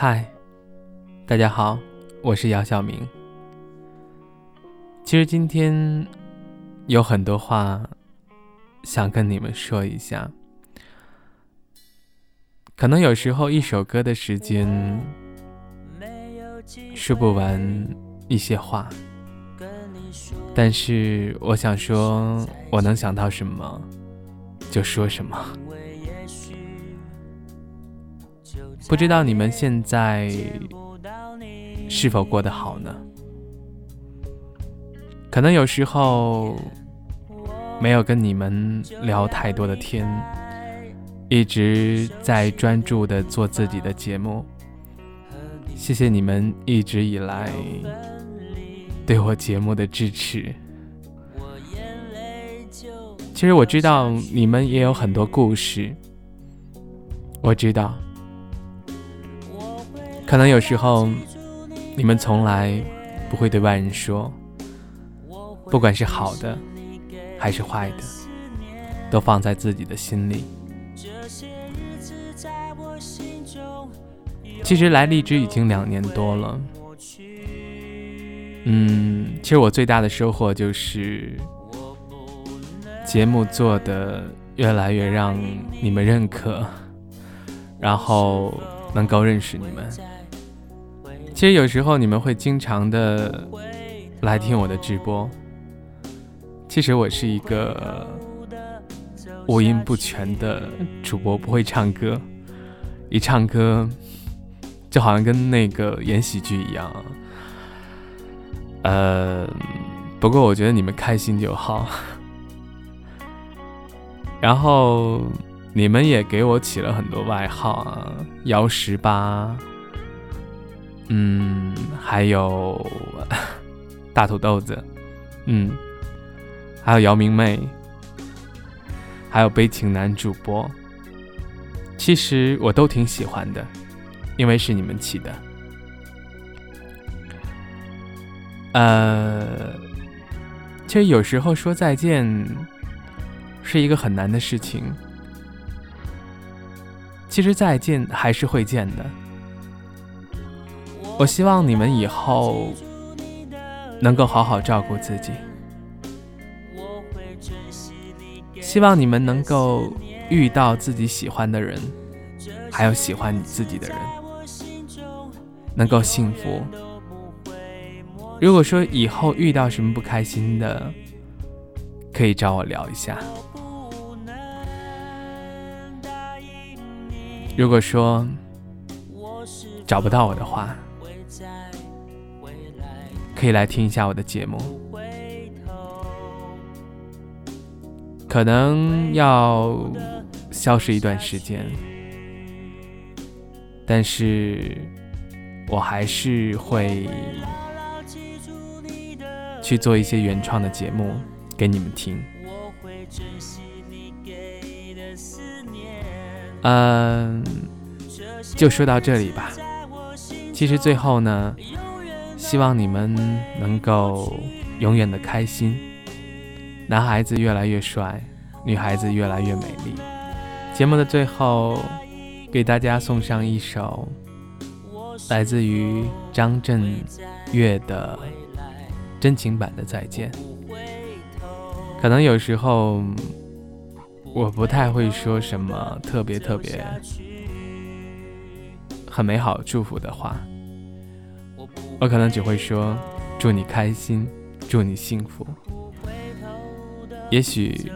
嗨，大家好，我是姚晓明。其实今天有很多话想跟你们说一下，可能有时候一首歌的时间说不完一些话，但是我想说，我能想到什么就说什么。不知道你们现在是否过得好呢？可能有时候没有跟你们聊太多的天，一直在专注的做自己的节目。谢谢你们一直以来对我节目的支持。其实我知道你们也有很多故事，我知道。可能有时候，你们从来不会对外人说，不管是好的还是坏的，都放在自己的心里。其实来荔枝已经两年多了，嗯，其实我最大的收获就是节目做的越来越让你们认可，然后能够认识你们。其实有时候你们会经常的来听我的直播。其实我是一个五音不全的主播，不会唱歌，一唱歌就好像跟那个演喜剧一样。呃，不过我觉得你们开心就好。然后你们也给我起了很多外号啊，幺十八。嗯，还有 大土豆子，嗯，还有姚明妹，还有悲情男主播。其实我都挺喜欢的，因为是你们起的。呃，其实有时候说再见是一个很难的事情。其实再见还是会见的。我希望你们以后能够好好照顾自己，希望你们能够遇到自己喜欢的人，还有喜欢你自己的人，能够幸福。如果说以后遇到什么不开心的，可以找我聊一下。如果说找不到我的话，可以来听一下我的节目，可能要消失一段时间，但是我还是会去做一些原创的节目给你们听。嗯，就说到这里吧。其实最后呢。希望你们能够永远的开心，男孩子越来越帅，女孩子越来越美丽。节目的最后，给大家送上一首来自于张震岳的真情版的再见。可能有时候我不太会说什么特别特别很美好祝福的话。我可能只会说祝你开心，祝你幸福。也许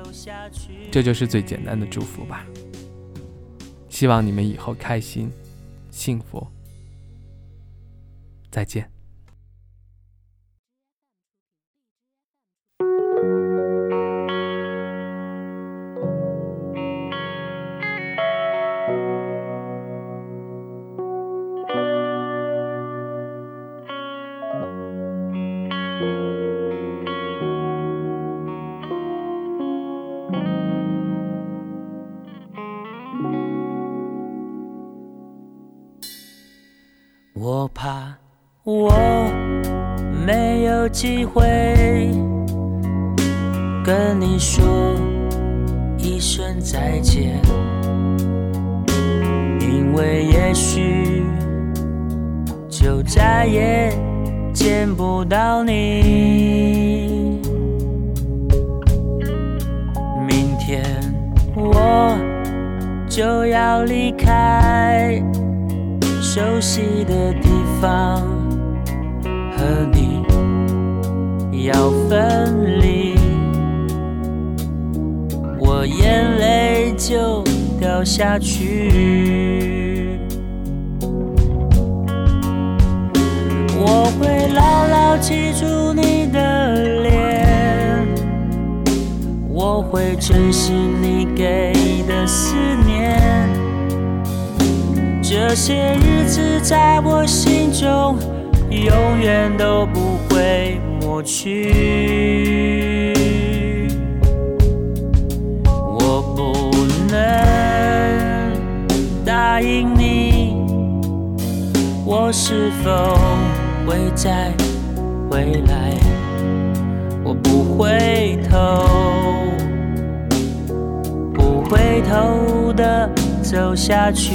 这就是最简单的祝福吧。希望你们以后开心、幸福。再见。我没有机会跟你说一声再见，因为也许就再也见不到你。明天我就要离开熟悉的地方，和你要分离，我眼泪就掉下去。我会牢牢记住你的脸，我会珍惜你给的思念。这些日子在我心中永远都不会抹去。我不能答应你，我是否会再回来？我不回头，不回头的走下去。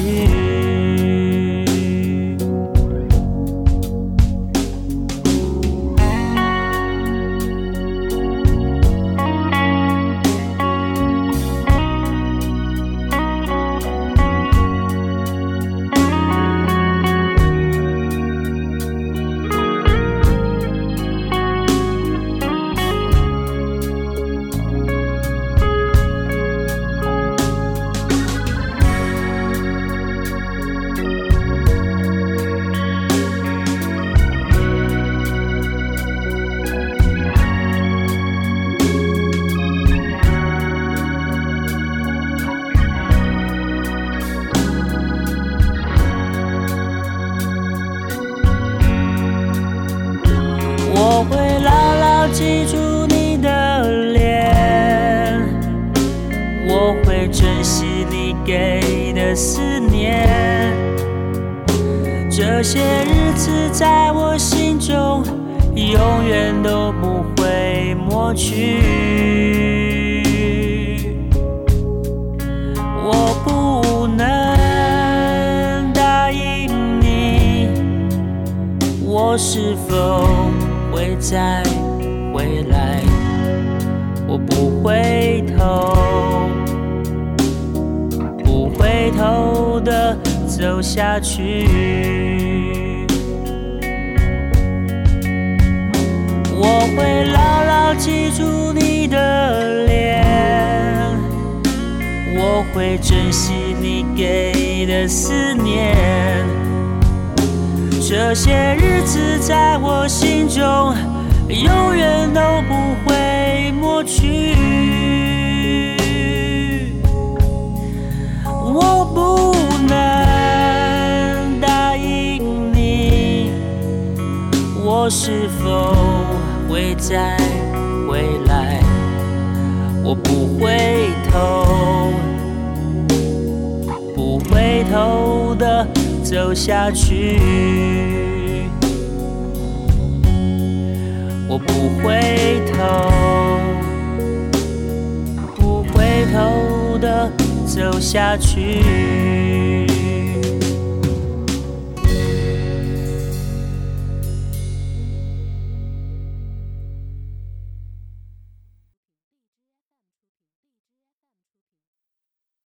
记住你的脸，我会珍惜你给的思念。这些日子在我心中永远都不会抹去。我不能答应你。我是否会再未来？我不回头，不回头的走下去。我会牢牢记住你的脸，我会珍惜你给的思念。这些日子在我心中永远都不会抹去。我不能答应你，我是否会再回来？我不回头，不回头的走下去。不回头，不回头的走下去。